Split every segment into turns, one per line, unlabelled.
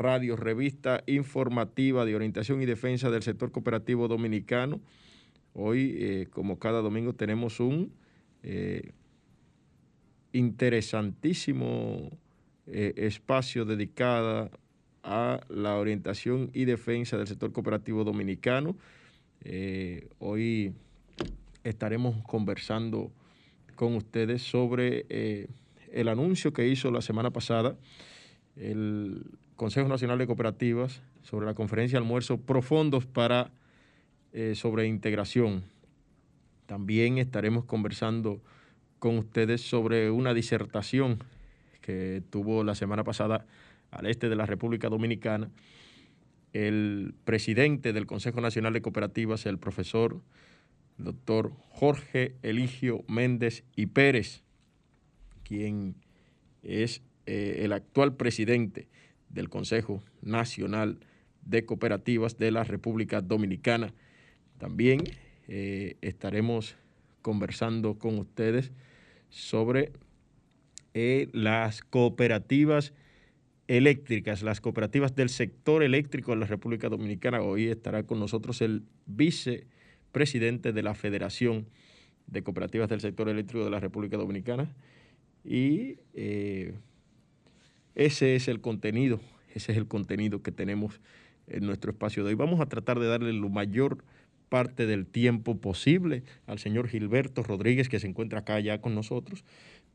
Radio, revista informativa de orientación y defensa del sector cooperativo dominicano. Hoy, eh, como cada domingo, tenemos un eh, interesantísimo eh, espacio dedicado a la orientación y defensa del sector cooperativo dominicano. hoy estaremos conversando con ustedes sobre el anuncio que hizo la semana pasada el Consejo Nacional de Cooperativas sobre la conferencia de almuerzo profundos para eh, sobre integración. También estaremos conversando con ustedes sobre una disertación que tuvo la semana pasada al este de la República Dominicana el presidente del Consejo Nacional de Cooperativas, el profesor doctor Jorge Eligio Méndez y Pérez, quien es eh, el actual presidente del Consejo Nacional de Cooperativas de la República Dominicana. También eh, estaremos conversando con ustedes sobre eh, las cooperativas eléctricas, las cooperativas del sector eléctrico de la República Dominicana. Hoy estará con nosotros el vicepresidente de la Federación de Cooperativas del Sector Eléctrico de la República Dominicana y ese es el contenido, ese es el contenido que tenemos en nuestro espacio de hoy. Vamos a tratar de darle lo mayor parte del tiempo posible al señor Gilberto Rodríguez, que se encuentra acá ya con nosotros,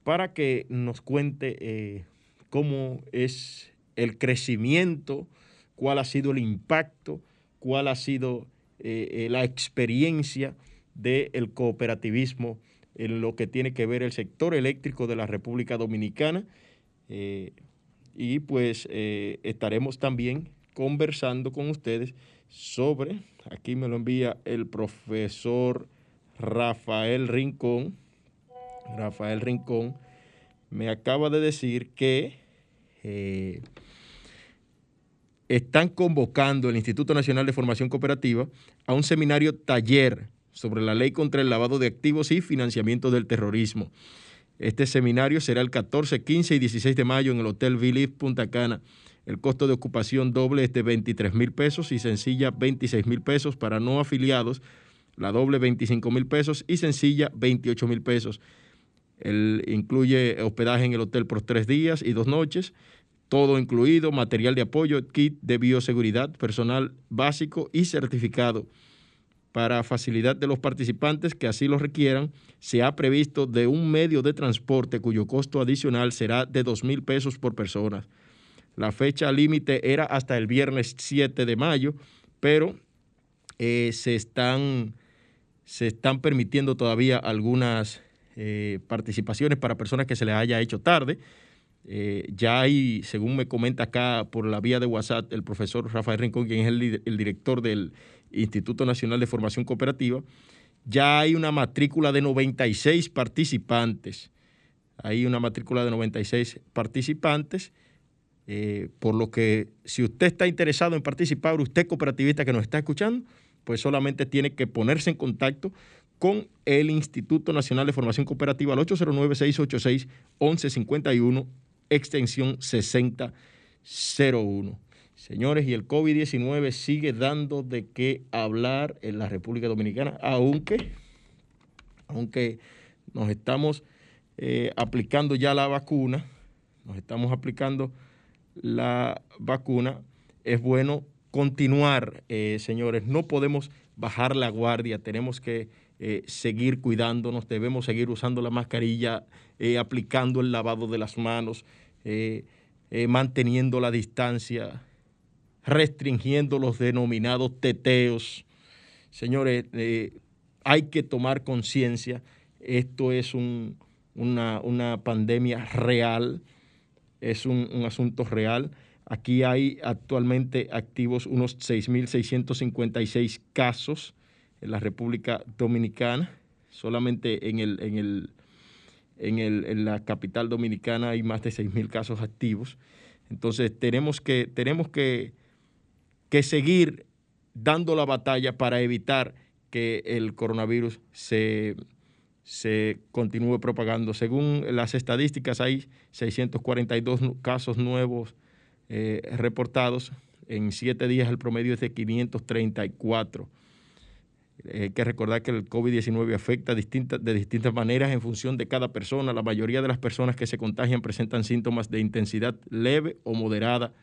para que nos cuente eh, cómo es el crecimiento, cuál ha sido el impacto, cuál ha sido eh, eh, la experiencia del cooperativismo en lo que tiene que ver el sector eléctrico de la República Dominicana y pues eh, estaremos también conversando con ustedes sobre, aquí me lo envía el profesor Rafael Rincón, Rafael Rincón, me acaba de decir que eh, están convocando el Instituto Nacional de Formación Cooperativa a un seminario taller sobre la ley contra el lavado de activos y financiamiento del terrorismo. Este seminario será el 14, 15 y 16 de mayo en el Hotel Villif Punta Cana. El costo de ocupación doble es de 23 mil pesos y sencilla 26 mil pesos para no afiliados. La doble 25 mil pesos y sencilla 28 mil pesos. El, incluye hospedaje en el hotel por tres días y dos noches, todo incluido, material de apoyo, kit de bioseguridad, personal básico y certificado para facilidad de los participantes que así lo requieran, se ha previsto de un medio de transporte cuyo costo adicional será de dos mil pesos por persona. La fecha límite era hasta el viernes 7 de mayo, pero eh, se, están, se están permitiendo todavía algunas eh, participaciones para personas que se les haya hecho tarde. Eh, ya hay, según me comenta acá por la vía de WhatsApp, el profesor Rafael Rincón, quien es el director del Instituto Nacional de Formación Cooperativa, ya hay una matrícula de 96 participantes. Hay una matrícula de 96 participantes, eh, por lo que si usted está interesado en participar, usted cooperativista que nos está escuchando, pues solamente tiene que ponerse en contacto con el Instituto Nacional de Formación Cooperativa al 809-686-1151, extensión 6001. Señores, y el COVID-19 sigue dando de qué hablar en la República Dominicana, aunque, aunque nos estamos eh, aplicando ya la vacuna, nos estamos aplicando la vacuna, es bueno continuar, eh, señores, no podemos bajar la guardia, tenemos que eh, seguir cuidándonos, debemos seguir usando la mascarilla, aplicando el lavado de las manos, manteniendo la distancia restringiendo los denominados teteos. Señores, eh, hay que tomar conciencia, esto es una, pandemia real, es un, un asunto real. Aquí hay actualmente activos unos 6.656 casos en la República Dominicana. Solamente en, el, en, el, en, el, en la capital dominicana hay más de 6.000 casos activos. Entonces tenemos que, tenemos que que seguir dando la batalla para evitar que el coronavirus se, se continúe propagando. Según las estadísticas, hay 642 casos nuevos eh, reportados. En siete días el promedio es de 534. Hay que recordar que el COVID-19 afecta de distintas maneras en función de cada persona. La mayoría de las personas que se contagian presentan síntomas de intensidad leve o moderada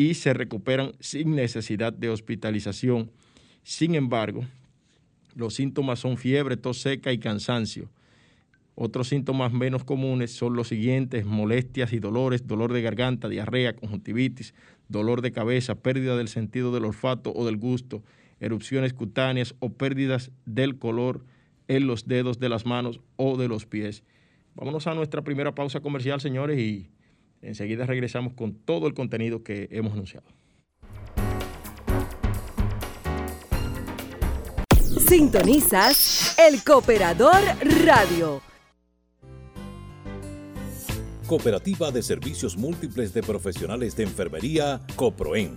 y se recuperan sin necesidad de hospitalización. Sin embargo, los síntomas son fiebre, tos seca y cansancio. Otros síntomas menos comunes son los siguientes, molestias y dolores, dolor de garganta, diarrea, conjuntivitis, dolor de cabeza, pérdida del sentido del olfato o del gusto, erupciones cutáneas o pérdidas del color en los dedos de las manos o de los pies. Vámonos a nuestra primera pausa comercial, señores, y enseguida regresamos con todo el contenido que hemos anunciado.
Sintonizas el Cooperador Radio.
Cooperativa de Servicios Múltiples de Profesionales de Enfermería, COPROEN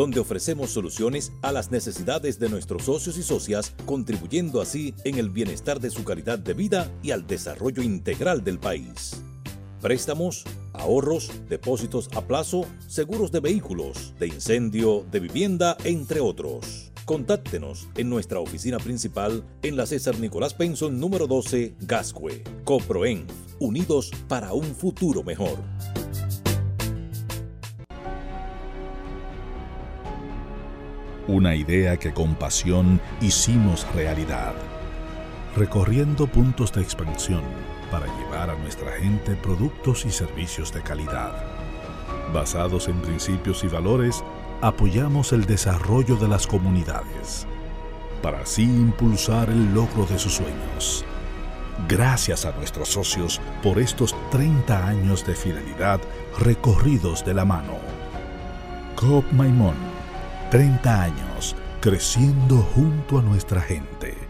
donde ofrecemos soluciones a las necesidades de nuestros socios y socias, contribuyendo así en el bienestar de su calidad de vida y al desarrollo integral del país. Préstamos, ahorros, depósitos a plazo, seguros de vehículos, de incendio, de vivienda, entre otros. Contáctenos en nuestra oficina principal en la César Nicolás Penson número 12, Gascue. Coproen, unidos para un futuro mejor.
Una idea que con pasión hicimos realidad, recorriendo puntos de expansión para llevar a nuestra gente productos y servicios de calidad. Basados en principios y valores, apoyamos el desarrollo de las comunidades, para así impulsar el logro de sus sueños. Gracias a nuestros socios por estos 30 años de fidelidad recorridos de la mano. Coop Maimón 30 años creciendo junto a nuestra gente.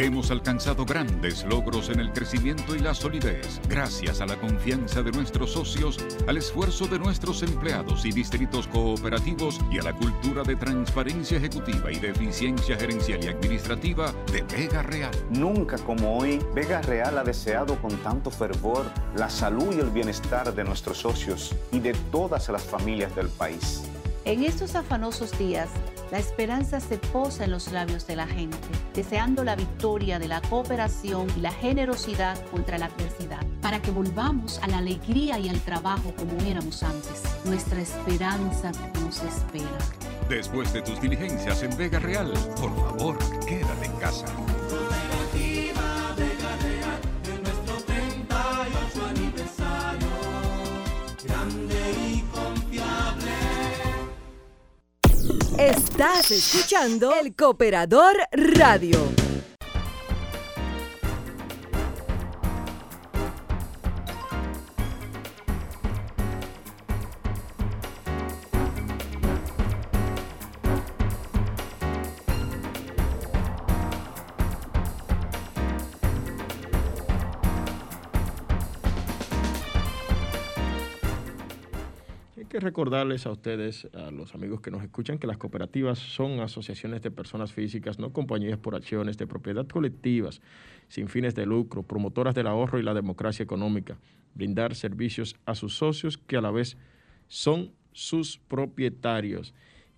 Hemos alcanzado grandes logros en el crecimiento y la solidez gracias a la confianza de nuestros socios, al esfuerzo de nuestros empleados y distritos cooperativos y a la cultura de transparencia ejecutiva y de eficiencia gerencial y administrativa de Vega Real.
Nunca como hoy, Vega Real ha deseado con tanto fervor la salud y el bienestar de nuestros socios y de todas las familias del país.
En estos afanosos días, la esperanza se posa en los labios de la gente, deseando la victoria de la cooperación y la generosidad contra la adversidad, para que volvamos a la alegría y al trabajo como éramos antes. Nuestra esperanza nos espera.
Después de tus diligencias en Vega Real, por favor, quédate en casa.
Estás escuchando El Cooperador Radio.
Recordarles a ustedes, a los amigos que nos escuchan, que las cooperativas son asociaciones de personas físicas, no compañías por acciones de propiedad colectivas, sin fines de lucro, promotoras del ahorro y la democracia económica, brindar servicios a sus socios que a la vez son sus propietarios.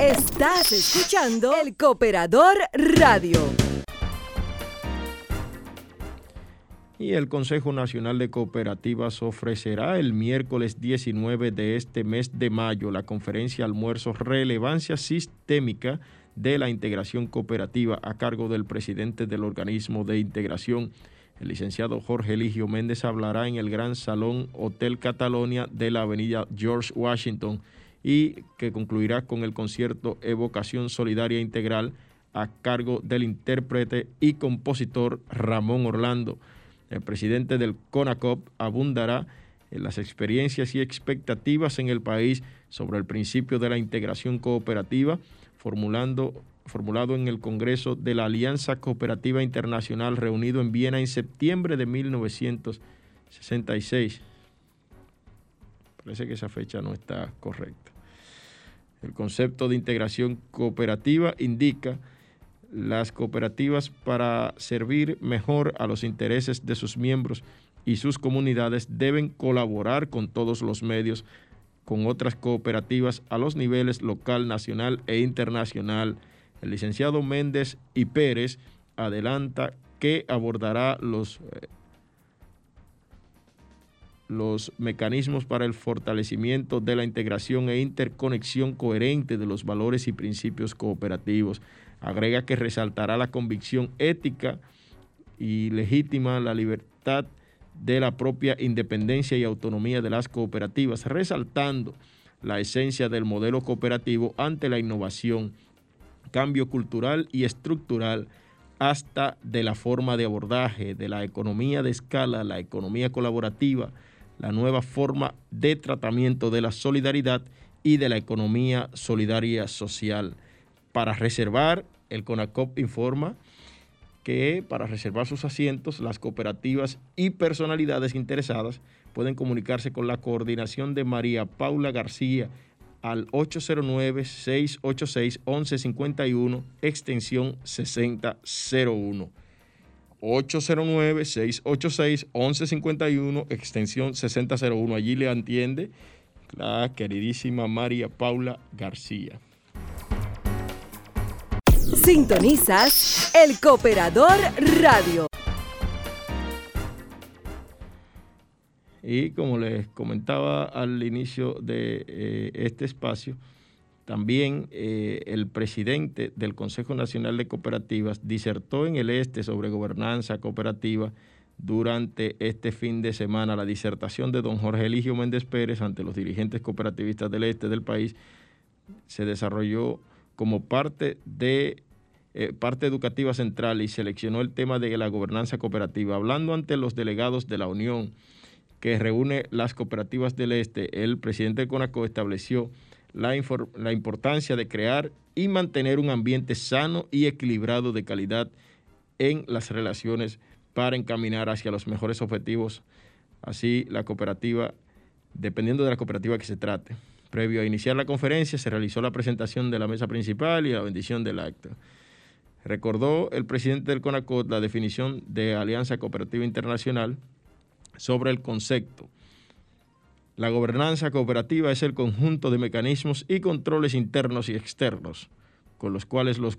Estás escuchando el Cooperador Radio.
Y el Consejo Nacional de Cooperativas ofrecerá el miércoles 19 de este mes de mayo la conferencia Almuerzo Relevancia Sistémica de la Integración Cooperativa a cargo del presidente del organismo de integración. El licenciado Jorge Eligio Méndez hablará en el Gran Salón Hotel Catalonia de la Avenida George Washington y que concluirá con el concierto Evocación Solidaria Integral a cargo del intérprete y compositor Ramón Orlando. El presidente del CONACOP abundará en las experiencias y expectativas en el país sobre el principio de la integración cooperativa, formulando, formulado en el Congreso de la Alianza Cooperativa Internacional reunido en Viena en septiembre de 1966. Parece que esa fecha no está correcta. El concepto de integración cooperativa indica las cooperativas para servir mejor a los intereses de sus miembros y sus comunidades deben colaborar con todos los medios con otras cooperativas a los niveles local, nacional e internacional. El licenciado Méndez y Pérez adelanta que abordará los eh, los mecanismos para el fortalecimiento de la integración e interconexión coherente de los valores y principios cooperativos. Agrega que resaltará la convicción ética y legítima, la libertad de la propia independencia y autonomía de las cooperativas, resaltando la esencia del modelo cooperativo ante la innovación, cambio cultural y estructural, hasta de la forma de abordaje, de la economía de escala, la economía colaborativa, la nueva forma de tratamiento de la solidaridad y de la economía solidaria social. Para reservar, el CONACOP informa que para reservar sus asientos, las cooperativas y personalidades interesadas pueden comunicarse con la coordinación de María Paula García al 809-686-1151, extensión 6001. 809-686-1151, extensión 6001. Allí le atiende la queridísima María Paula García.
Sintonizas el Cooperador Radio.
Y como les comentaba al inicio de eh, este espacio, también eh, el presidente del Consejo Nacional de Cooperativas disertó en el este sobre gobernanza cooperativa durante este fin de semana. La disertación de don Jorge Eligio Méndez Pérez ante los dirigentes cooperativistas del este del país se desarrolló como parte de eh, parte educativa central y seleccionó el tema de la gobernanza cooperativa. Hablando ante los delegados de la Unión que reúne las cooperativas del este, el presidente de CONACO estableció la, importancia de crear y mantener un ambiente sano y equilibrado de calidad en las relaciones para encaminar hacia los mejores objetivos. Así, la cooperativa, dependiendo de la cooperativa que se trate. Previo a iniciar la conferencia, se realizó la presentación de la mesa principal y la bendición del acto. Recordó el presidente del CONACOT la definición de Alianza Cooperativa Internacional sobre el concepto la gobernanza cooperativa es el conjunto de mecanismos y controles internos y externos con los cuales los,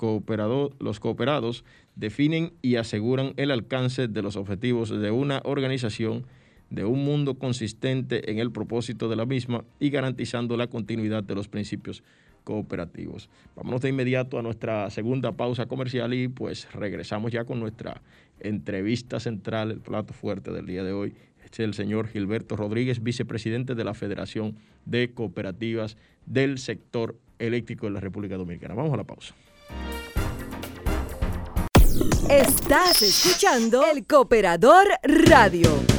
los cooperados definen y aseguran el alcance de los objetivos de una organización, de un mundo consistente en el propósito de la misma y garantizando la continuidad de los principios cooperativos. Vámonos de inmediato a nuestra segunda pausa comercial y pues regresamos ya con nuestra entrevista central, el plato fuerte del día de hoy, es el señor Gilberto Rodríguez, vicepresidente de la Federación de Cooperativas del Sector Eléctrico de la República Dominicana. Vamos a la pausa.
Estás escuchando el Cooperador Radio.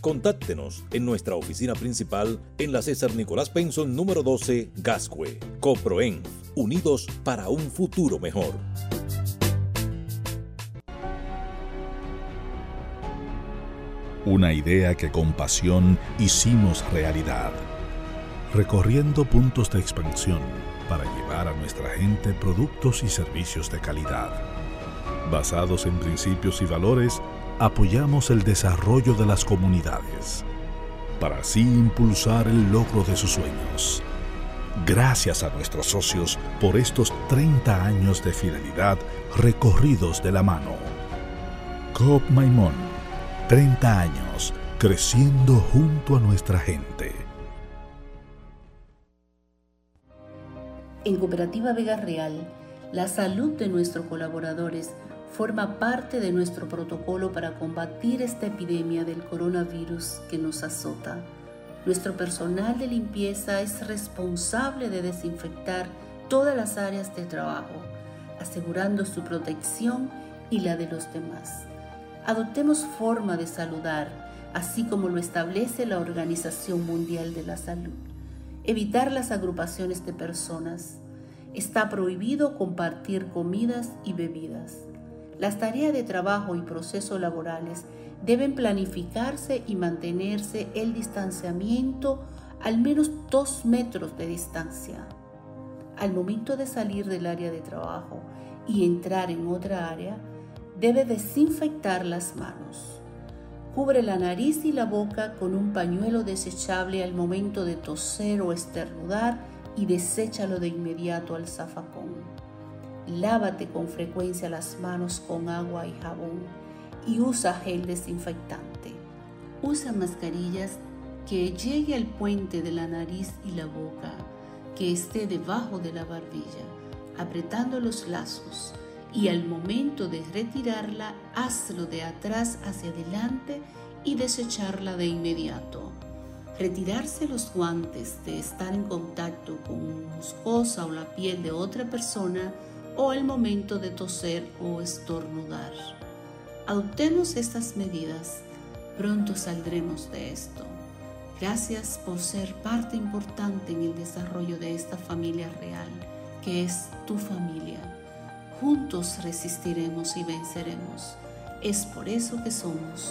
Contáctenos en nuestra oficina principal en la César Nicolás Penson número 12, Gascue. Coproen, unidos para un futuro mejor.
Una idea que con pasión hicimos realidad, recorriendo puntos de expansión para llevar a nuestra gente productos y servicios de calidad. Basados en principios y valores, apoyamos el desarrollo de las comunidades para así impulsar el logro de sus sueños. Gracias a nuestros socios por estos 30 años de fidelidad recorridos de la mano. Coop Maimón, 30 años creciendo junto a nuestra gente.
En Cooperativa Vega Real, la salud de nuestros colaboradores forma parte de nuestro protocolo para combatir esta epidemia del coronavirus que nos azota. Nuestro personal de limpieza es responsable de desinfectar todas las áreas de trabajo, asegurando su protección y la de los demás. Adoptemos forma de saludar, así como lo establece la Organización Mundial de la Salud. Evitar las agrupaciones de personas. Está prohibido compartir comidas y bebidas. Las tareas de trabajo y procesos laborales deben planificarse y mantenerse el distanciamiento al menos dos metros de distancia. Al momento de salir del área de trabajo y entrar en otra área, debe desinfectar las manos. Cubre la nariz y la boca con un pañuelo desechable al momento de toser o esternudar y deséchalo de inmediato al zafacón. Lávate con frecuencia las manos con agua y jabón y usa gel desinfectante. Usa mascarillas que llegue al puente de la nariz y la boca, que esté debajo de la barbilla, apretando los lazos y al momento de retirarla, hazlo de atrás hacia adelante y desecharla de inmediato. Retirarse los guantes de estar en contacto con muscosa o la piel de otra persona o al momento de toser o estornudar. Adoptemos estas medidas, pronto saldremos de esto. Gracias por ser parte importante en el desarrollo de esta familia real, que es tu familia. Juntos resistiremos y venceremos. Es por eso que somos.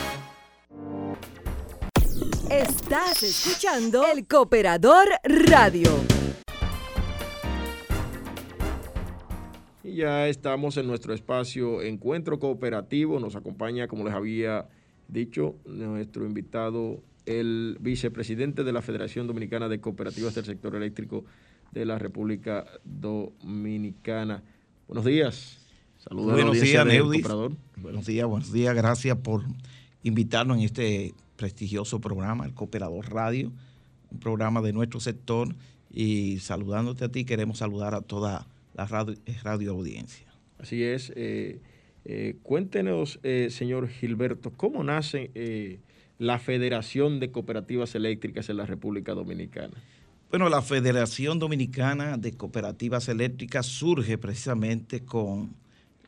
Estás escuchando El Cooperador Radio.
Y ya estamos en nuestro espacio Encuentro Cooperativo. Nos acompaña, como les había dicho, nuestro invitado, el vicepresidente de la Federación Dominicana de Cooperativas del Sector Eléctrico de la República Dominicana. Buenos días.
Saludos. Buenos días, Neudis. Buenos días, buenos días. Gracias por invitarnos en este prestigioso programa, el Cooperador Radio, un programa de nuestro sector. Y saludándote a ti, queremos saludar a toda la radio, audiencia.
Así es. Eh, eh, cuéntenos, eh, señor Gilberto, ¿cómo nace la Federación de Cooperativas Eléctricas en la República Dominicana?
Bueno, la Federación Dominicana de Cooperativas Eléctricas surge precisamente con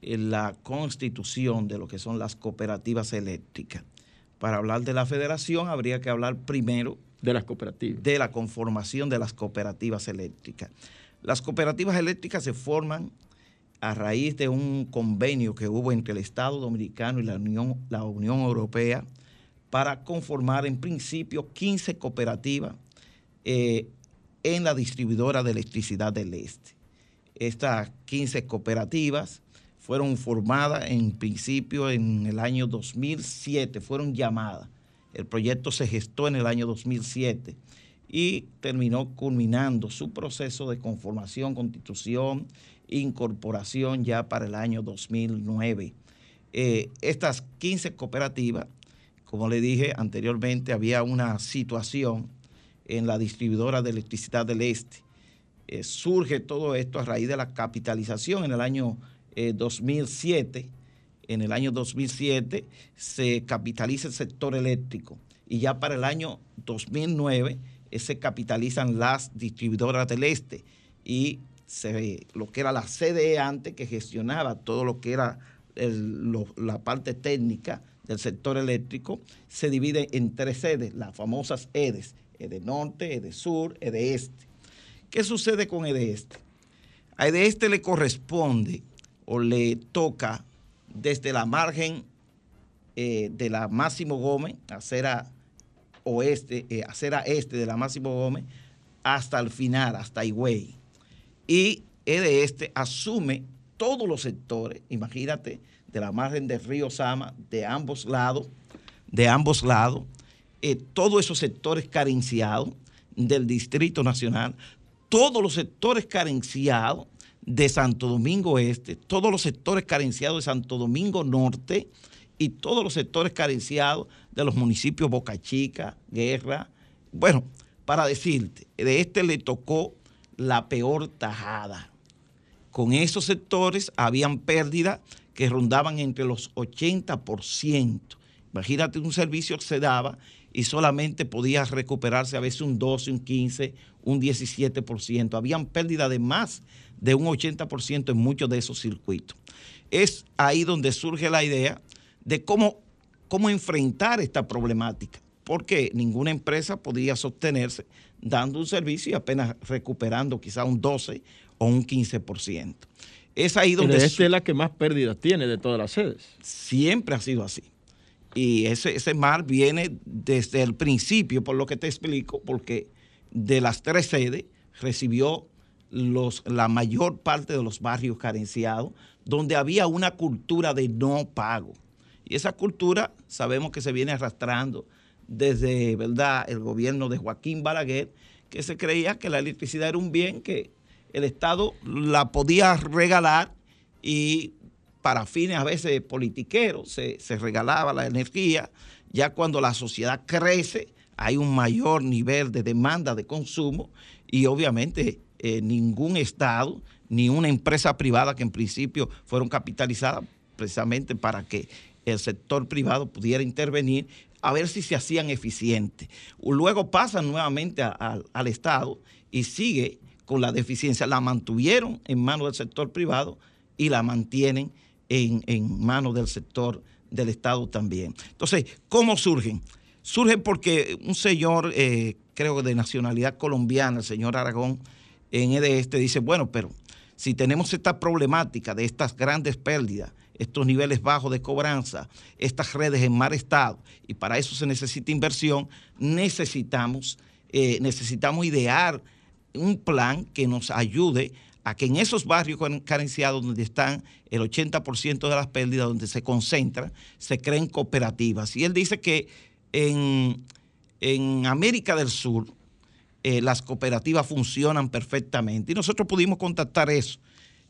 la constitución de lo que son las cooperativas eléctricas. Para hablar de la federación habría que hablar primero
de las cooperativas.
De la conformación de las cooperativas eléctricas. Las cooperativas eléctricas se forman a raíz de un convenio que hubo entre el Estado Dominicano y la Unión, la Unión Europea para conformar en principio 15 cooperativas eh, en la distribuidora de electricidad del Este. Estas 15 cooperativas fueron formadas en principio en el año 2007, fueron llamadas. El proyecto se gestó en el año 2007 y terminó culminando su proceso de conformación, constitución, incorporación ya para el año 2009. Eh, estas 15 cooperativas, como le dije anteriormente, había una situación en la distribuidora de electricidad del Este. Eh, surge todo esto a raíz de la capitalización en el año 2007. Eh, en el año 2007 se capitaliza el sector eléctrico y ya para el año 2009 se capitalizan las distribuidoras del Este y se, lo que era la CDE antes que gestionaba todo lo que era la parte técnica del sector eléctrico, se divide en tres sedes, las famosas EDES, EDE Norte, EDE Sur, EDE Este. ¿Qué sucede con EDE Este? A EDE Este le corresponde o le toca desde la margen eh, de la Máximo Gómez, acera oeste, eh, acera este de la Máximo Gómez, hasta el final, hasta Higüey. Y EDE Este asume todos los sectores, imagínate, de la margen del río Sama, de ambos lados, de ambos lados, eh, todos esos sectores carenciados del Distrito Nacional, todos los sectores carenciados de Santo Domingo Este, todos los sectores carenciados de Santo Domingo Norte y todos los sectores carenciados de los municipios Boca Chica, Guerra. Bueno, para decirte, de este le tocó la peor tajada. Con esos sectores habían pérdidas que rondaban entre los 80%. Imagínate, un servicio se daba y solamente podía recuperarse a veces un 12, un 15, un 17%. Habían pérdida de más de un 80% en muchos de esos circuitos. Es ahí donde surge la idea de cómo, cómo enfrentar esta problemática, porque ninguna empresa podía sostenerse dando un servicio y apenas recuperando quizá un 12 o un 15%. Es ahí donde...
Pero esta es la que más pérdidas tiene de todas las sedes.
Siempre ha sido así. Y ese, ese mar viene desde el principio, por lo que te explico, porque de las tres sedes recibió la mayor parte de los barrios carenciados, donde había una cultura de no pago. Y esa cultura sabemos que se viene arrastrando desde ¿verdad? el gobierno de Joaquín Balaguer, que se creía que la electricidad era un bien que el Estado la podía regalar y para fines a veces politiqueros se, se regalaba la energía. Ya cuando la sociedad crece, hay un mayor nivel de demanda de consumo y obviamente eh, ningún Estado ni una empresa privada que en principio fueron capitalizadas precisamente para que el sector privado pudiera intervenir a ver si se hacían eficientes. Luego pasan nuevamente al Estado y sigue con la deficiencia. La mantuvieron en manos del sector privado y la mantienen en, manos del sector del Estado también. Entonces, ¿cómo surgen? Surgen porque un señor, eh, creo que de nacionalidad colombiana, el señor Aragón, en este dice, bueno, pero si tenemos esta problemática de estas grandes pérdidas, estos niveles bajos de cobranza, estas redes en mal estado, y para eso se necesita inversión, necesitamos, eh, necesitamos idear un plan que nos ayude a que en esos barrios carenciados donde están el 80% de las pérdidas, donde se concentran, se creen cooperativas. Y él dice que en, en América del Sur, eh, las cooperativas funcionan perfectamente. Y nosotros pudimos contactar eso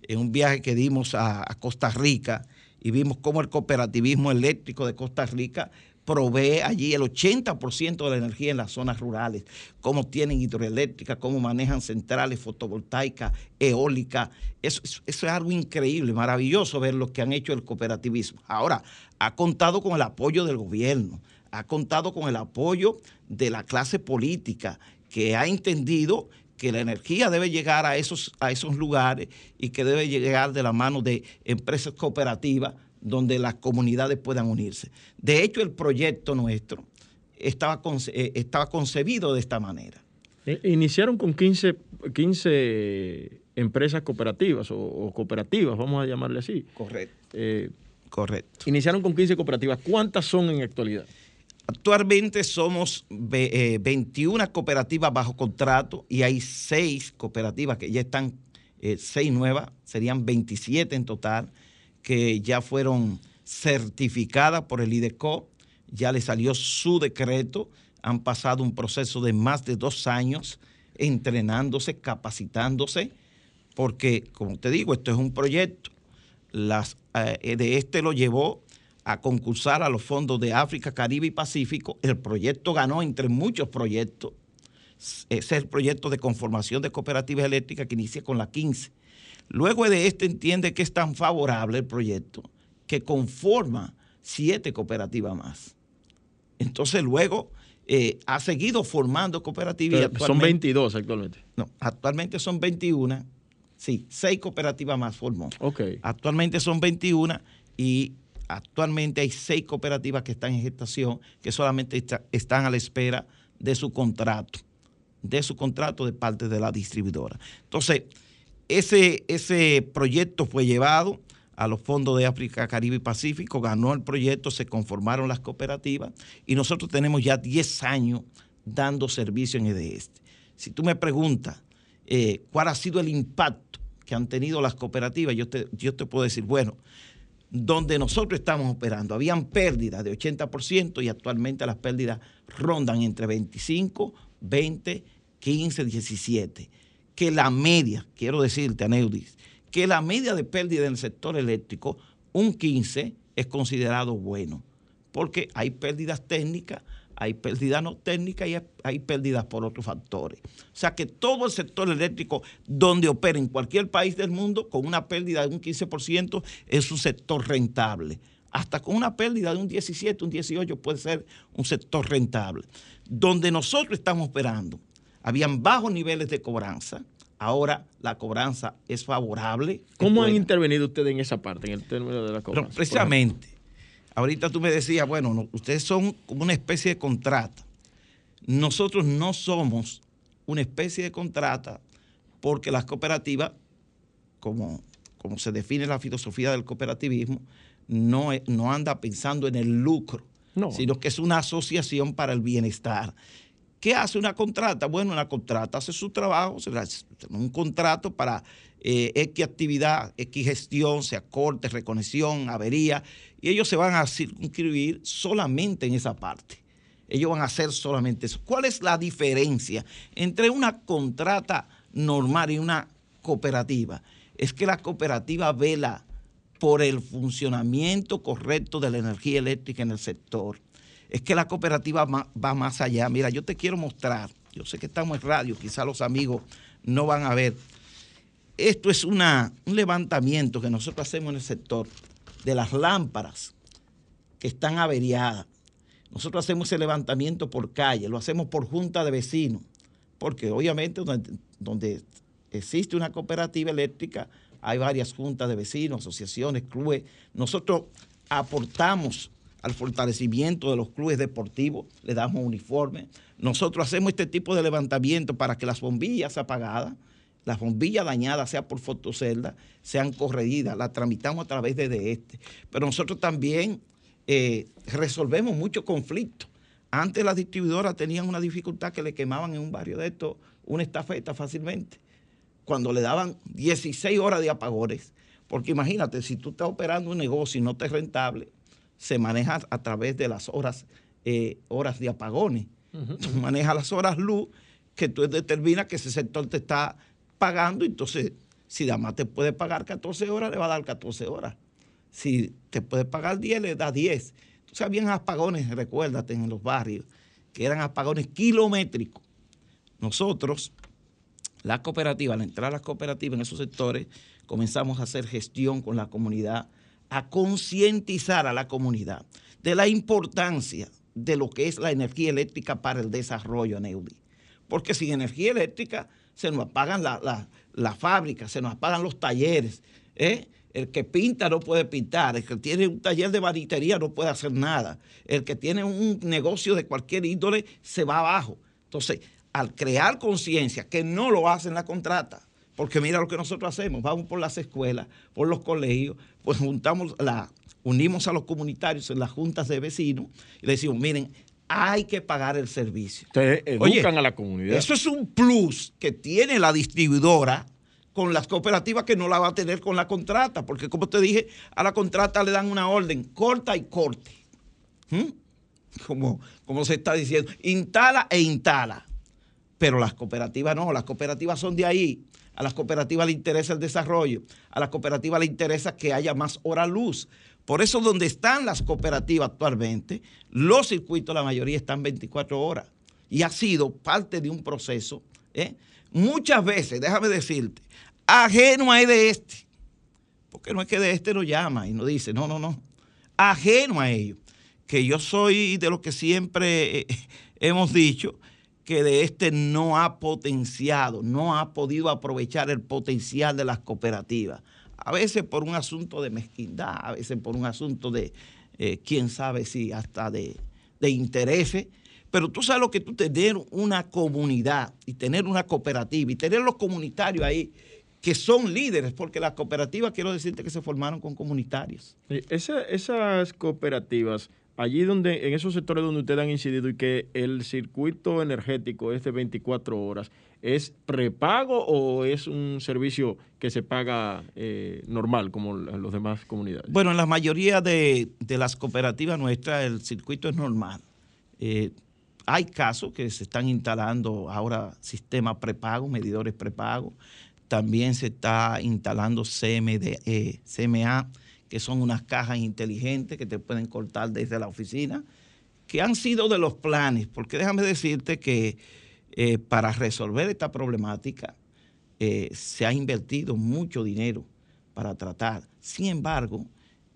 en un viaje que dimos a, Costa Rica y vimos cómo el cooperativismo eléctrico de Costa Rica provee allí el 80% de la energía en las zonas rurales, cómo tienen hidroeléctrica, cómo manejan centrales fotovoltaicas, eólicas. Eso, eso, es algo increíble, maravilloso ver lo que han hecho el cooperativismo. Ahora, ha contado con el apoyo del gobierno, ha contado con el apoyo de la clase política que ha entendido que la energía debe llegar a esos, a esos lugares y que debe llegar de la mano de empresas cooperativas donde las comunidades puedan unirse. De hecho, el proyecto nuestro estaba, eh, estaba concebido de esta manera.
Eh, iniciaron con 15, 15 empresas cooperativas o, cooperativas, vamos a llamarle así.
Correcto.
Eh, Correcto. Iniciaron con 15 cooperativas. ¿Cuántas son en actualidad?
Actualmente somos 21 eh, cooperativas bajo contrato y hay 6 cooperativas que ya están, 6 eh, nuevas, serían 27 en total, que ya fueron certificadas por el IDECO, ya le salió su decreto, han pasado un proceso de más de dos años entrenándose, capacitándose, porque, como te digo, esto es un proyecto. Las, eh, de este lo llevó a concursar a los fondos de África, Caribe y Pacífico. El proyecto ganó entre muchos proyectos. Ese es el proyecto de conformación de cooperativas eléctricas que inicia con la 15. Luego de este entiende que es tan favorable el proyecto que conforma siete cooperativas más. Entonces luego eh, ha seguido formando cooperativas.
son 22 actualmente.
No, actualmente son 21. Sí, seis cooperativas más formó. Actualmente son 21 y Actualmente hay seis cooperativas que están en gestación que solamente están a la espera de su contrato, de su contrato de parte de la distribuidora. Entonces, ese, ese proyecto fue llevado a los fondos de África, Caribe y Pacífico, ganó el proyecto, se conformaron las cooperativas y nosotros tenemos ya 10 años dando servicio en EDEST. Si tú me preguntas eh, cuál ha sido el impacto que han tenido las cooperativas, yo te, yo te puedo decir, bueno, donde nosotros estamos operando. Habían pérdidas de 80% y actualmente las pérdidas rondan entre 25, 20, 15, 17. Que la media, quiero decirte, Aneudis, que la media de pérdida en el sector eléctrico, un 15, es considerado bueno, porque hay pérdidas técnicas, hay pérdidas no técnicas y hay pérdidas por otros factores. O sea que todo el sector eléctrico donde opera en cualquier país del mundo con una pérdida de un 15% es un sector rentable. Hasta con una pérdida de un 17, un 18 puede ser un sector rentable. Donde nosotros estamos operando, habían bajos niveles de cobranza, ahora la cobranza es favorable.
¿Cómo han intervenido ustedes en esa parte, en el término de la cobranza?
precisamente Ahorita tú me decías, bueno, ustedes son como una especie de contrata. Nosotros no somos una especie de contrata porque las cooperativas, como, como se define la filosofía del cooperativismo, no, no anda pensando en el lucro, sino que es una asociación para el bienestar. ¿Qué hace una contrata? Bueno, una contrata hace su trabajo, un contrato para eh, X actividad, X gestión, sea corte, reconexión, avería, y ellos se van a circunscribir solamente en esa parte. Ellos van a hacer solamente eso. ¿Cuál es la diferencia entre una contrata normal y una cooperativa? Es que la cooperativa vela por el funcionamiento correcto de la energía eléctrica en el sector. Es que la cooperativa va más allá. Mira, yo te quiero mostrar, yo sé que estamos en radio, quizá los amigos no van a ver, esto es un levantamiento que nosotros hacemos en el sector de las lámparas que están averiadas. Nosotros hacemos ese levantamiento por calle, lo hacemos por junta de vecinos, porque obviamente donde, existe una cooperativa eléctrica hay varias juntas de vecinos, asociaciones, clubes. Nosotros aportamos al fortalecimiento de los clubes deportivos, le damos uniformes. Nosotros hacemos este tipo de levantamiento para que las bombillas apagadas las bombillas dañadas, sea por fotocelda, sean corregidas, las tramitamos a través de, este. Pero nosotros también eh, resolvemos muchos conflictos. Antes las distribuidoras tenían una dificultad que le quemaban en un barrio de estos una estafeta fácilmente, cuando le daban 16 horas de apagones. Porque imagínate, si tú estás operando un negocio y no te es rentable, se maneja a través de las horas, eh, horas de apagones. Tú manejas las horas luz que tú determinas que ese sector te está pagando, entonces si además te puede pagar 14 horas, le va a dar 14 horas. Si te puede pagar 10, le da 10. Entonces habían apagones, recuérdate, en los barrios, que eran apagones kilométricos. Nosotros, la cooperativa, al entrar a las cooperativas en esos sectores, comenzamos a hacer gestión con la comunidad, a concientizar a la comunidad de la importancia de lo que es la energía eléctrica para el desarrollo en Eudi. Porque sin energía eléctrica se nos apagan las la, fábricas, se nos apagan los talleres. ¿eh? El que pinta no puede pintar, el que tiene un taller de baritería no puede hacer nada, el que tiene un negocio de cualquier índole se va abajo. Entonces, al crear conciencia, que no lo hacen la contrata, porque mira lo que nosotros hacemos, vamos por las escuelas, por los colegios, pues juntamos la, unimos a los comunitarios en las juntas de vecinos y le decimos, miren, hay que pagar el servicio.
Ustedes educan a la comunidad.
Eso es un plus que tiene la distribuidora con las cooperativas que no la va a tener con la contrata, porque como te dije, a la contrata le dan una orden corta y corte. ¿Mm? Como, como se está diciendo, instala e instala. Pero las cooperativas no, las cooperativas son de ahí. A las cooperativas les interesa el desarrollo, a las cooperativas les interesa que haya más hora luz. Por eso donde están las cooperativas actualmente, los circuitos, la mayoría están 24 horas. Y ha sido parte de un proceso, ¿eh? muchas veces, déjame decirte, ajeno a de este. Porque no es que de este lo llama y no dice, no, no, no. Ajeno a ello. Que yo soy de lo que siempre eh, hemos dicho, que de este no ha potenciado, no ha podido aprovechar el potencial de las cooperativas. A veces por un asunto de mezquindad, a veces por un asunto de, eh, quién sabe si hasta de, de intereses. Pero tú sabes lo que tú tener una comunidad y tener una cooperativa y tener los comunitarios ahí que son líderes, porque las cooperativas, quiero decirte que se formaron con comunitarios.
esas cooperativas allí donde, en esos sectores donde ustedes han incidido y que el circuito energético es de 24 horas, ¿es prepago o es un servicio que se paga eh, normal como las demás comunidades?
Bueno, en la mayoría de, las cooperativas nuestras el circuito es normal. Eh, hay casos que se están instalando ahora sistemas prepago, medidores prepago. También se está instalando CMD, eh, CMA que son unas cajas inteligentes que te pueden cortar desde la oficina, que han sido de los planes, porque déjame decirte que eh, para resolver esta problemática eh, se ha invertido mucho dinero para tratar. Sin embargo,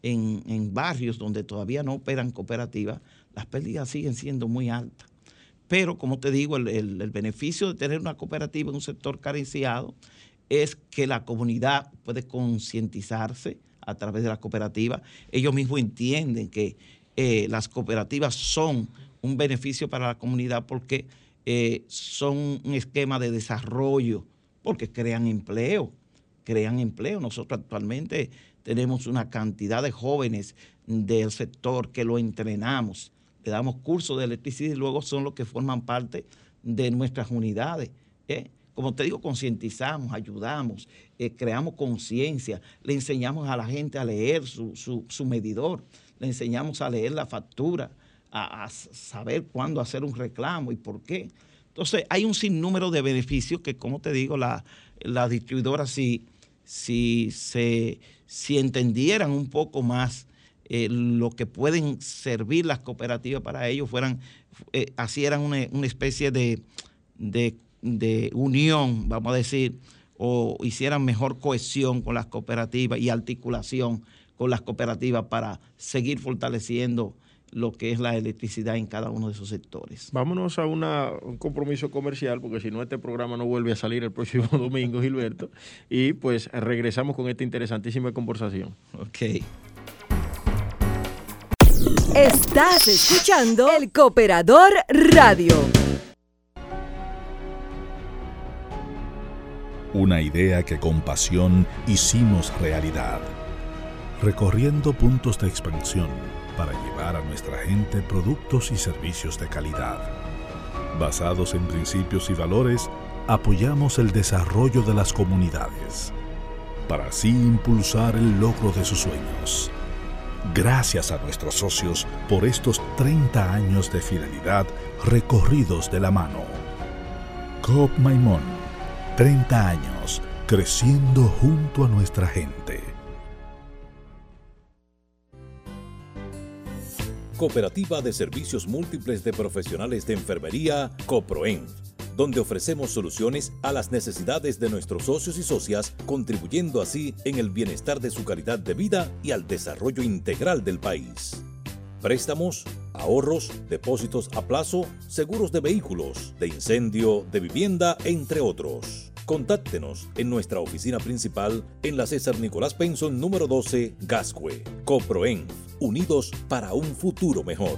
en, barrios donde todavía no operan cooperativas, las pérdidas siguen siendo muy altas. Pero, como te digo, el, el, beneficio de tener una cooperativa en un sector carenciado es que la comunidad puede concientizarse, a través de las cooperativas. Ellos mismos entienden que eh, las cooperativas son un beneficio para la comunidad porque eh, son un esquema de desarrollo, porque crean empleo, crean empleo. Nosotros actualmente tenemos una cantidad de jóvenes del sector que lo entrenamos, le damos cursos de electricidad y luego son los que forman parte de nuestras unidades. ¿eh? Como te digo, concientizamos, ayudamos, eh, creamos conciencia, le enseñamos a la gente a leer su, medidor, le enseñamos a leer la factura, a, saber cuándo hacer un reclamo y por qué. Entonces, hay un sinnúmero de beneficios que, como te digo, la, la distribuidora, si, si, se, si entendieran un poco más eh, lo que pueden servir las cooperativas para ellos, fueran, eh, así eran una, especie de, de de unión, vamos a decir, o hicieran mejor cohesión con las cooperativas y articulación con las cooperativas para seguir fortaleciendo lo que es la electricidad en cada uno de esos sectores.
Vámonos a un compromiso comercial, porque si no este programa no vuelve a salir el próximo domingo, Gilberto, y pues regresamos con esta interesantísima conversación.
Ok.
Estás escuchando el Cooperador Radio.
Una idea que con pasión hicimos realidad, recorriendo puntos de expansión para llevar a nuestra gente productos y servicios de calidad. Basados en principios y valores, apoyamos el desarrollo de las comunidades, para así impulsar el logro de sus sueños. Gracias a nuestros socios por estos 30 años de fidelidad recorridos de la mano. Coop 30 años creciendo junto a nuestra gente.
Cooperativa de Servicios Múltiples de Profesionales de Enfermería, COPROENF, donde ofrecemos soluciones a las necesidades de nuestros socios y socias, contribuyendo así en el bienestar de su calidad de vida y al desarrollo integral del país. Préstamos, ahorros, depósitos a plazo, seguros de vehículos, de incendio, de vivienda, entre otros. Contáctenos en nuestra oficina principal en la César Nicolás Penson número 12, Gascue. Coproen, unidos para un futuro mejor.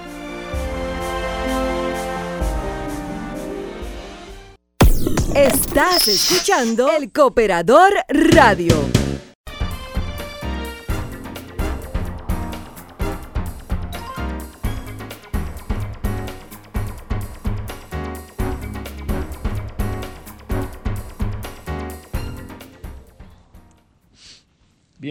Estás escuchando El Cooperador Radio.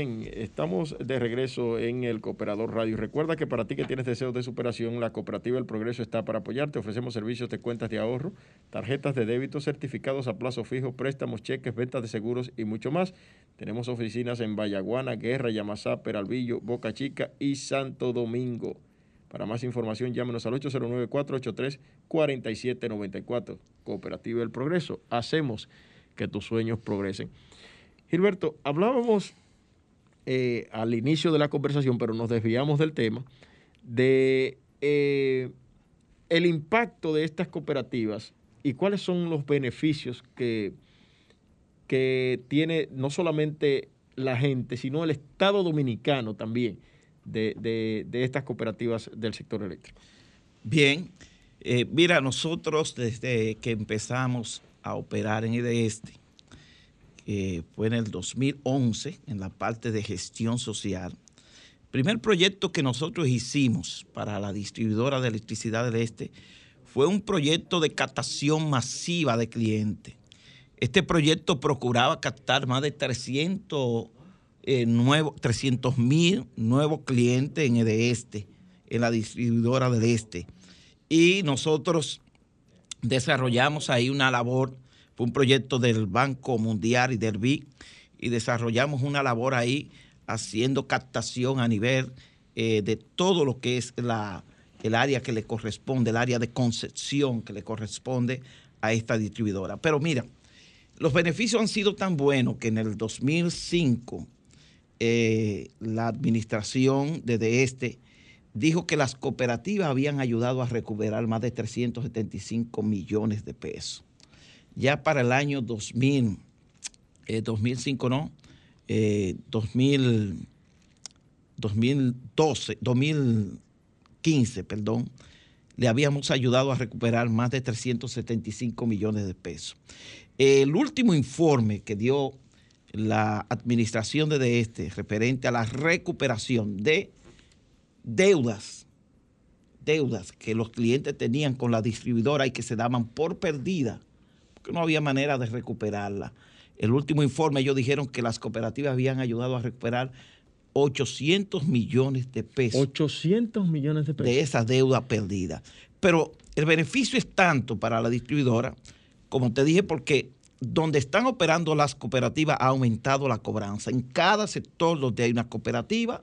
Bien, estamos de regreso en el Cooperador Radio. Recuerda que para ti que tienes deseos de superación, la Cooperativa El Progreso está para apoyarte. Ofrecemos servicios de cuentas de ahorro, tarjetas de débito, certificados a plazo fijo, préstamos, cheques, ventas de seguros y mucho más. Tenemos oficinas en Vallaguana, Guerra, Yamasá, Peralvillo, Boca Chica y Santo Domingo. Para más información, llámenos al 809-483-4794. Cooperativa El Progreso. Hacemos que tus sueños progresen. Gilberto, hablábamos eh, al inicio de la conversación, pero nos desviamos del tema, de eh, el impacto de estas cooperativas y cuáles son los beneficios que, que tiene no solamente la gente, sino el Estado dominicano también de, estas cooperativas del sector eléctrico.
Bien, eh, mira, nosotros desde que empezamos a operar en IDESTE, fue en el 2011, en la parte de gestión social. primer proyecto que nosotros hicimos para la distribuidora de electricidad del Este fue un proyecto de captación masiva de clientes. Este proyecto procuraba captar más de 300 eh, mil nuevos clientes en el Este, en la distribuidora del Este. Y nosotros desarrollamos ahí una labor un proyecto del Banco Mundial y del BIC y desarrollamos una labor ahí haciendo captación a nivel eh, de todo lo que es la, el área que le corresponde, el área de concepción que le corresponde a esta distribuidora. Pero mira, los beneficios han sido tan buenos que en el 2005 eh, la administración de este dijo que las cooperativas habían ayudado a recuperar más de 375 millones de pesos ya para el año 2000, 2005 eh, no, 2000, 2012, 2015, perdón, le habíamos ayudado a recuperar más de 375 millones de pesos. El último informe que dio la administración de este referente a la recuperación de deudas, deudas que los clientes tenían con la distribuidora y que se daban por perdida no había manera de recuperarla. El último informe ellos dijeron que las cooperativas habían ayudado a recuperar 800 millones de pesos.
800 millones de pesos.
De esa deuda perdida. Pero el beneficio es tanto para la distribuidora, como te dije, porque donde están operando las cooperativas ha aumentado la cobranza. En cada sector donde hay una cooperativa,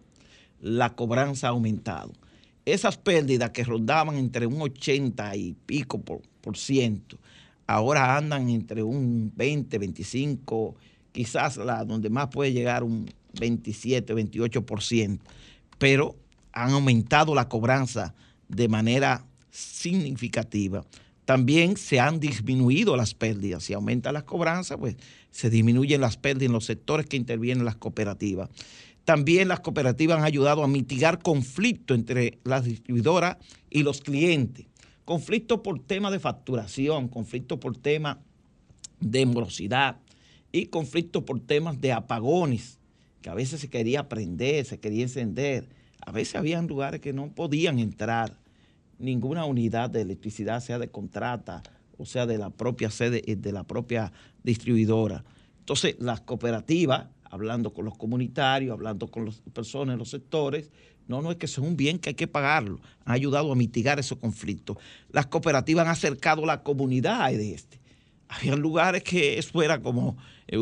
la cobranza ha aumentado. Esas pérdidas que rondaban entre un 80 y pico por, por ciento, ahora andan entre un 20, 25, quizás la donde más puede llegar un 27, 28%, pero han aumentado la cobranza de manera significativa. También se han disminuido las pérdidas. Si aumenta las cobranzas, pues se disminuyen las pérdidas en los sectores que intervienen las cooperativas. También las cooperativas han ayudado a mitigar conflictos entre las distribuidoras y los clientes conflicto por tema de facturación, conflicto por tema de morosidad y conflicto por temas de apagones, que a veces se quería prender, se quería encender. A veces había lugares que no podían entrar ninguna unidad de electricidad, sea de contrata o sea, de la propia sede, eh, de la propia distribuidora. Entonces, las cooperativas, hablando con los comunitarios, hablando con las personas los sectores, no, no es que es un bien que hay que pagarlo. Han ayudado a mitigar esos conflictos. Las cooperativas han acercado la comunidad de este. Había lugares que eso era como eh,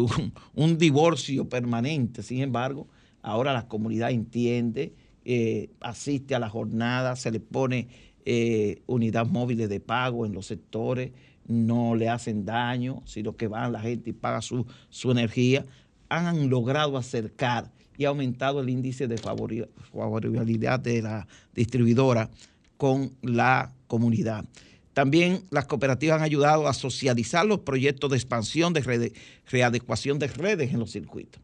un, divorcio permanente. Sin embargo, ahora la comunidad entiende, eh, asiste a la jornada, se le pone eh, unidades móviles de pago en los sectores, no le hacen daño, sino que van la gente y paga su, su energía. Han logrado acercar y ha aumentado el índice de favorabilidad de la distribuidora con la comunidad. También las cooperativas han ayudado a socializar los proyectos de expansión, de readecuación de redes en los circuitos.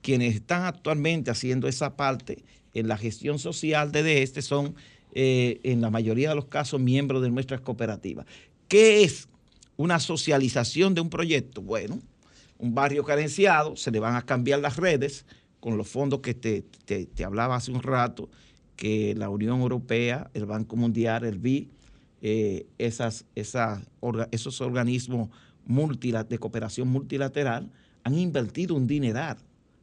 Quienes están actualmente haciendo esa parte en la gestión social de este son, eh, en la mayoría de los casos, miembros de nuestras cooperativas. ¿Qué es una socialización de un proyecto? Bueno, un barrio carenciado, se le van a cambiar las redes, con los fondos que te, hablaba hace un rato, que la Unión Europea, el Banco Mundial, el BI, eh, esas, esos organismos de cooperación multilateral han invertido un dineral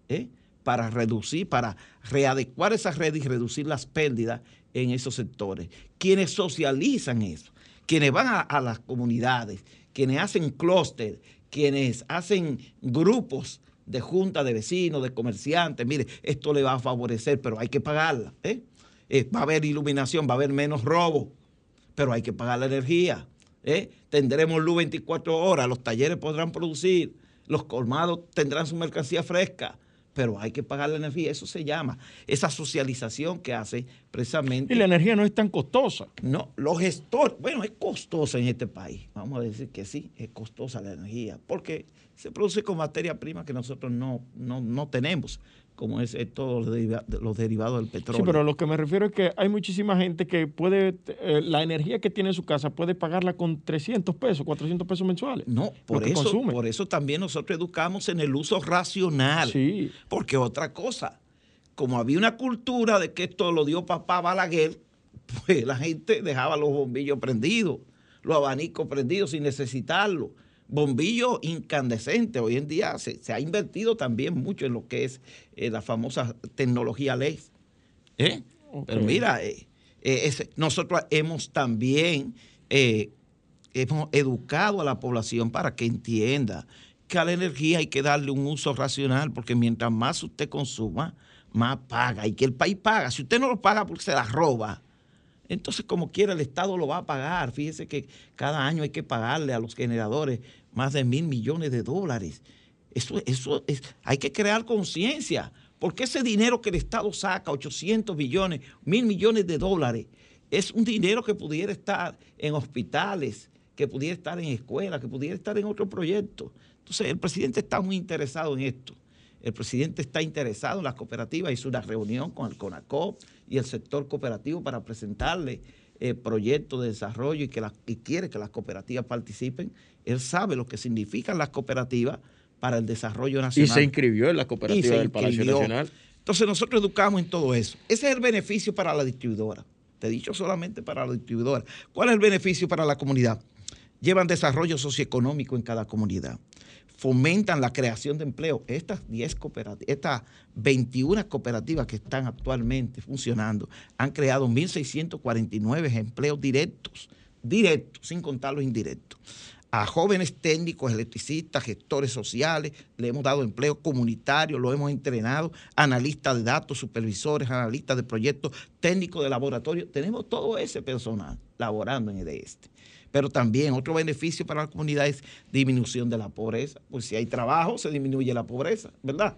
¿eh? para reducir, para readecuar esas redes y reducir las pérdidas en esos sectores. Quienes socializan eso, quienes van a, a las comunidades, quienes hacen clúster, quienes hacen grupos de junta de vecinos, de comerciantes, mire, esto le va a favorecer, pero hay que pagarla. ¿eh? ¿eh? va a haber iluminación, va a haber menos robo, pero hay que pagar la energía. ¿eh? Tendremos luz 24 horas, los talleres podrán producir, los colmados tendrán su mercancía fresca, pero hay que pagar la energía. Eso se llama esa socialización que hace precisamente.
Y la energía no es tan costosa.
No, los gestores, bueno, es costosa en este país. Vamos a decir que sí, es costosa la energía, porque se produce con materia prima que nosotros no, no, tenemos, como es todos los, derivados del petróleo.
Sí, pero lo que me refiero es que hay muchísima gente que puede, eh, la energía que tiene en su casa puede pagarla con 300 pesos, 400 pesos mensuales.
No, por eso, por eso también nosotros educamos en el uso racional. Sí. Porque otra cosa, como había una cultura de que esto lo dio papá Balaguer, pues la gente dejaba los bombillos prendidos, los abanicos prendidos sin necesitarlo bombillos incandescentes. Hoy en día se, ha invertido también mucho en lo que es eh, la famosa tecnología LED. ¿Eh? Pero mira, eh, nosotros hemos también hemos educado a la población para que entienda que a la energía hay que darle un uso racional, porque mientras más usted consuma, más paga. Y que el país paga. Si usted no lo paga porque se la roba, entonces, como quiera, el Estado lo va a pagar. Fíjese que cada año hay que pagarle a los generadores más de mil millones de dólares. Eso, eso es, hay que crear conciencia. Porque ese dinero que el Estado saca, 800 millones, mil millones de dólares, es un dinero que pudiera estar en hospitales, que pudiera estar en escuelas, que pudiera estar en otro proyecto. Entonces, el presidente está muy interesado en esto. El presidente está interesado en las cooperativas, hizo una reunión con el CONACOP y el sector cooperativo para presentarle eh, proyectos de desarrollo y que quiere que las cooperativas participen. Él sabe lo que significan las cooperativas para el desarrollo nacional.
Y se inscribió en la cooperativa del Palacio Nacional.
Entonces nosotros educamos en todo eso. Ese es el beneficio para la distribuidora. Te he dicho solamente para la distribuidora. ¿Cuál es el beneficio para la comunidad? Llevan desarrollo socioeconómico en cada comunidad fomentan la creación de empleo. Estas 10 cooperativas, estas 21 cooperativas que están actualmente funcionando han creado 1.649 empleos directos, directos, sin contar los indirectos. A jóvenes técnicos, electricistas, gestores sociales, le hemos dado empleo comunitario, lo hemos entrenado, analistas de datos, supervisores, analistas de proyectos, técnicos de laboratorio. Tenemos todo ese personal laborando en el este. Pero también otro beneficio para la comunidad es disminución de la pobreza. Pues si hay trabajo, se disminuye la pobreza, ¿verdad?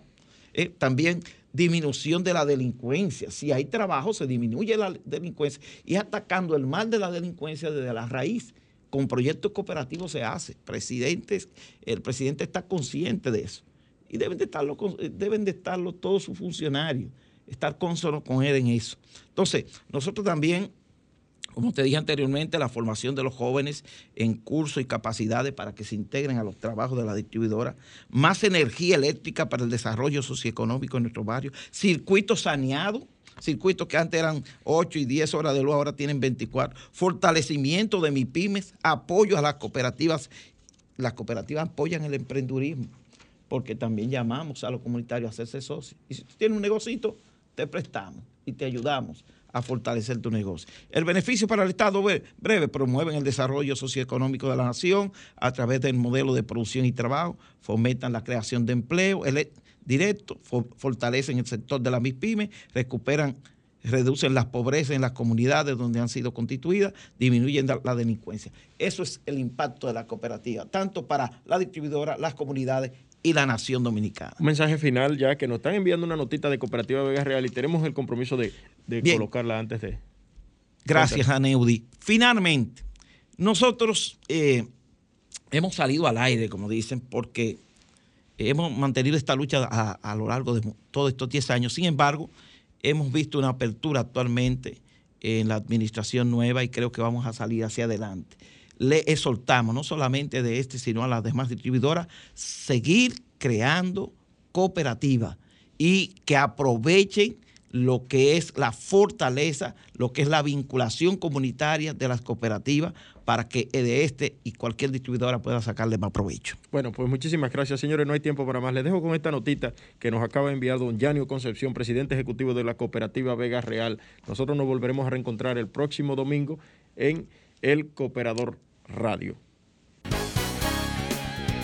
Eh, también disminución de la delincuencia. Si hay trabajo, se disminuye la delincuencia. Y atacando el mal de la delincuencia desde la raíz. Con proyectos cooperativos se hace. Presidentes, el presidente está consciente de eso. Y deben de estarlo, deben de estarlo todos sus funcionarios, estar consonos con él en eso. Entonces, nosotros también como te dije anteriormente, la formación de los jóvenes en cursos y capacidades para que se integren a los trabajos de la distribuidora, más energía eléctrica para el desarrollo socioeconómico en nuestro barrio, circuito saneado, circuitos que antes eran 8 y 10 horas de luz, ahora tienen 24. Fortalecimiento de mis pymes, apoyo a las cooperativas. Las cooperativas apoyan el emprendurismo, porque también llamamos a los comunitarios a hacerse socios. Y si tú tienes un negocito, te prestamos y te ayudamos a fortalecer tu negocio. El beneficio para el Estado breve, promueven el desarrollo socioeconómico de la nación a través del modelo de producción y trabajo, fomentan la creación de empleo directo, fortalecen el sector de la MIPYME, recuperan reducen las pobrezas en las comunidades donde han sido constituidas, disminuyen la, delincuencia. Eso es el impacto de la cooperativa, tanto para la distribuidora, las comunidades y la nación dominicana.
Un mensaje final ya que nos están enviando una notita de Cooperativa Vega Real y tenemos el compromiso de, colocarla antes de...
Gracias, Aneudi. Finalmente, nosotros eh, hemos salido al aire, como dicen, porque hemos mantenido esta lucha a, lo largo de todos estos 10 años. Sin embargo, hemos visto una apertura actualmente en la administración nueva y creo que vamos a salir hacia adelante le exhortamos, no solamente de este, sino a las demás distribuidoras, seguir creando cooperativas y que aprovechen lo que es la fortaleza, lo que es la vinculación comunitaria de las cooperativas para que de este y cualquier distribuidora pueda sacarle más provecho.
Bueno, pues muchísimas gracias, señores. No hay tiempo para más. Les dejo con esta notita que nos acaba de enviar don Yanio Concepción, presidente ejecutivo de la cooperativa Vega Real. Nosotros nos volveremos a reencontrar el próximo domingo en El Cooperador Radio.